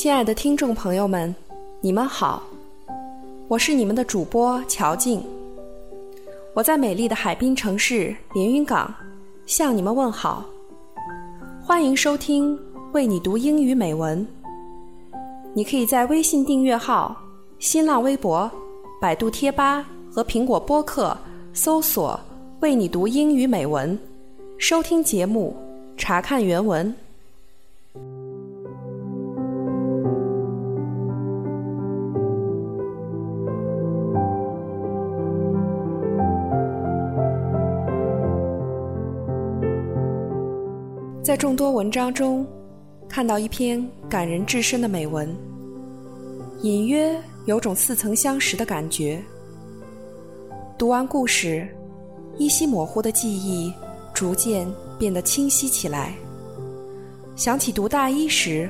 亲爱的听众朋友们，你们好，我是你们的主播乔静。我在美丽的海滨城市连云港向你们问好，欢迎收听为你读英语美文。你可以在微信订阅号、新浪微博、百度贴吧和苹果播客搜索“为你读英语美文”，收听节目，查看原文。在众多文章中，看到一篇感人至深的美文，隐约有种似曾相识的感觉。读完故事，依稀模糊的记忆逐渐变得清晰起来。想起读大一时，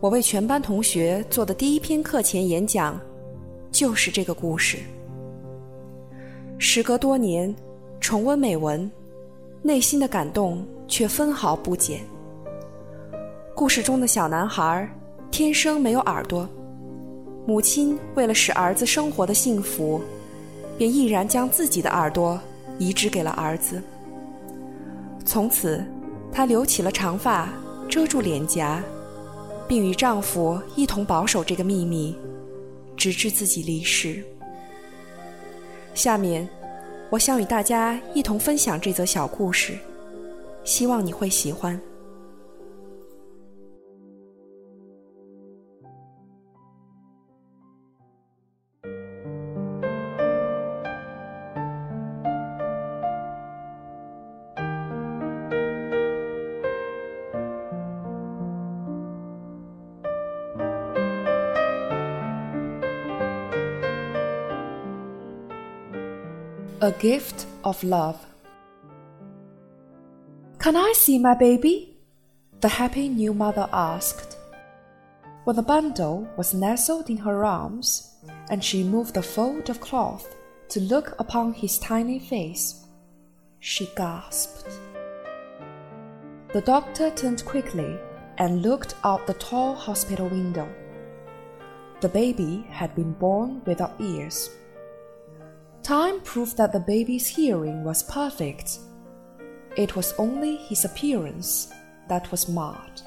我为全班同学做的第一篇课前演讲，就是这个故事。时隔多年，重温美文，内心的感动。却分毫不减。故事中的小男孩天生没有耳朵，母亲为了使儿子生活的幸福，便毅然将自己的耳朵移植给了儿子。从此，她留起了长发，遮住脸颊，并与丈夫一同保守这个秘密，直至自己离世。下面，我想与大家一同分享这则小故事。希望你会喜欢。A gift of love. Can I see my baby? The happy new mother asked. When the bundle was nestled in her arms, and she moved the fold of cloth to look upon his tiny face, she gasped. The doctor turned quickly and looked out the tall hospital window. The baby had been born without ears. Time proved that the baby's hearing was perfect it was only his appearance that was marred.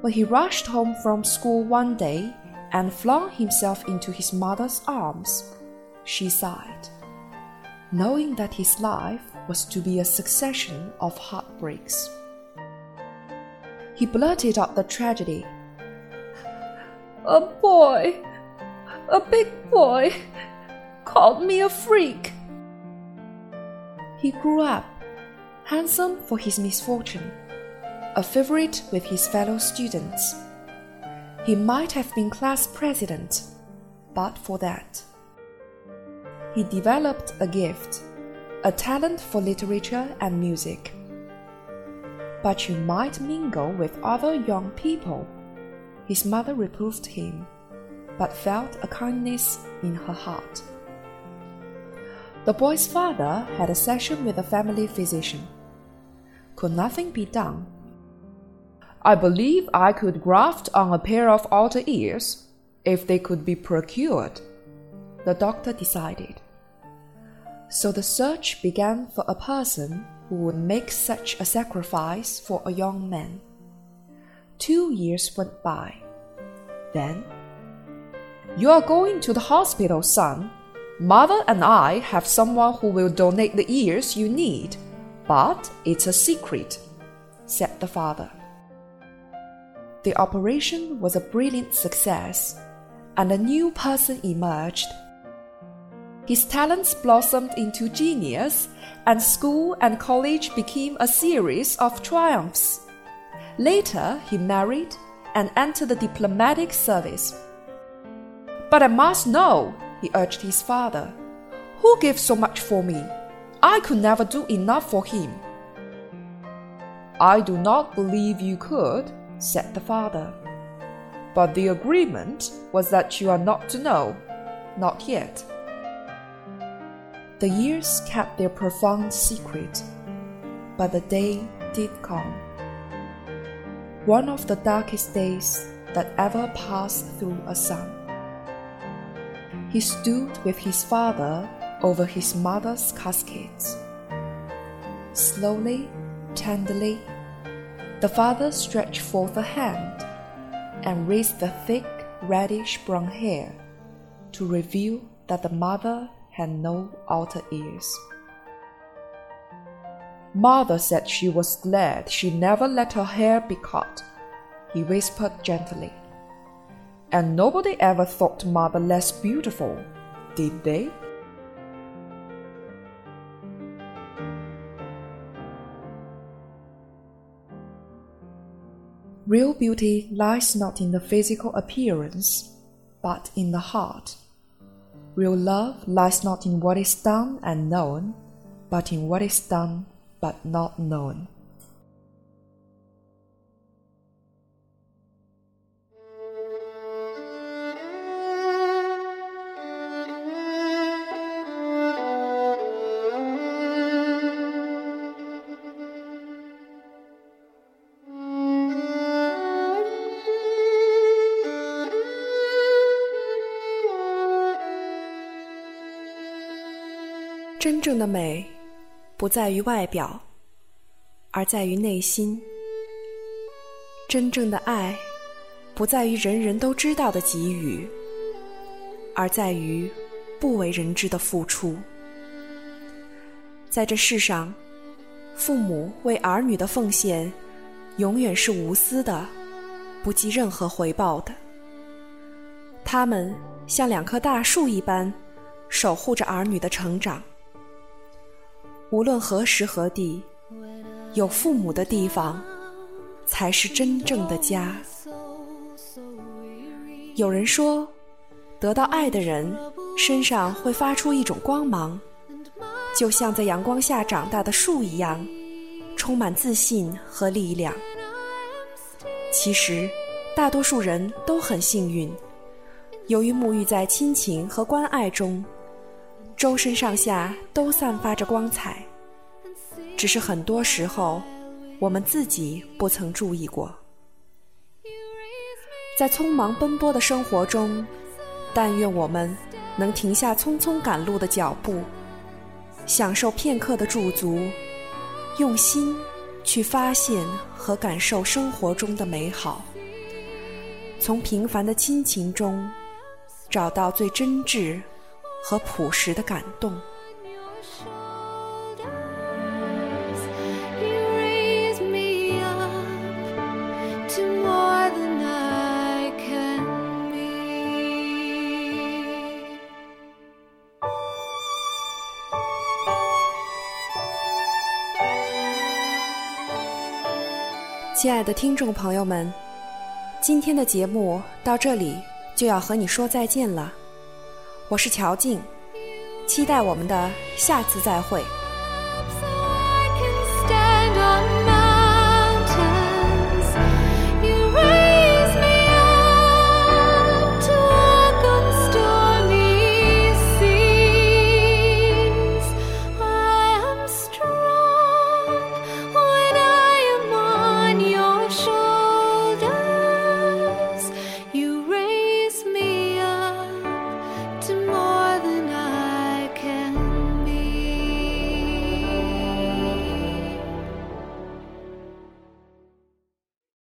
When he rushed home from school one day and flung himself into his mother's arms, she sighed, knowing that his life was to be a succession of heartbreaks. He blurted out the tragedy. A boy, a big boy, called me a freak. He grew up, handsome for his misfortune, a favorite with his fellow students. He might have been class president, but for that. He developed a gift, a talent for literature and music. But you might mingle with other young people, his mother reproved him, but felt a kindness in her heart. The boy's father had a session with a family physician. Could nothing be done? I believe I could graft on a pair of outer ears if they could be procured, the doctor decided. So the search began for a person who would make such a sacrifice for a young man. Two years went by. Then, You are going to the hospital, son. Mother and I have someone who will donate the ears you need, but it's a secret, said the father. The operation was a brilliant success, and a new person emerged. His talents blossomed into genius, and school and college became a series of triumphs. Later, he married and entered the diplomatic service. But I must know, he urged his father. Who gives so much for me? I could never do enough for him. I do not believe you could, said the father. But the agreement was that you are not to know, not yet. The years kept their profound secret, but the day did come. One of the darkest days that ever passed through a son. He stood with his father over his mother's casket. Slowly, tenderly, the father stretched forth a hand and raised the thick reddish brown hair to reveal that the mother had no outer ears. Mother said she was glad she never let her hair be cut, he whispered gently. And nobody ever thought mother less beautiful, did they? Real beauty lies not in the physical appearance, but in the heart. Real love lies not in what is done and known, but in what is done but not known. 正的美，不在于外表，而在于内心。真正的爱，不在于人人都知道的给予，而在于不为人知的付出。在这世上，父母为儿女的奉献，永远是无私的，不计任何回报的。他们像两棵大树一般，守护着儿女的成长。无论何时何地，有父母的地方，才是真正的家。有人说，得到爱的人身上会发出一种光芒，就像在阳光下长大的树一样，充满自信和力量。其实，大多数人都很幸运，由于沐浴在亲情和关爱中。周身上下都散发着光彩，只是很多时候我们自己不曾注意过。在匆忙奔波的生活中，但愿我们能停下匆匆赶路的脚步，享受片刻的驻足，用心去发现和感受生活中的美好，从平凡的亲情中找到最真挚。和朴实的感动。亲爱的听众朋友们，今天的节目到这里就要和你说再见了。我是乔静，期待我们的下次再会。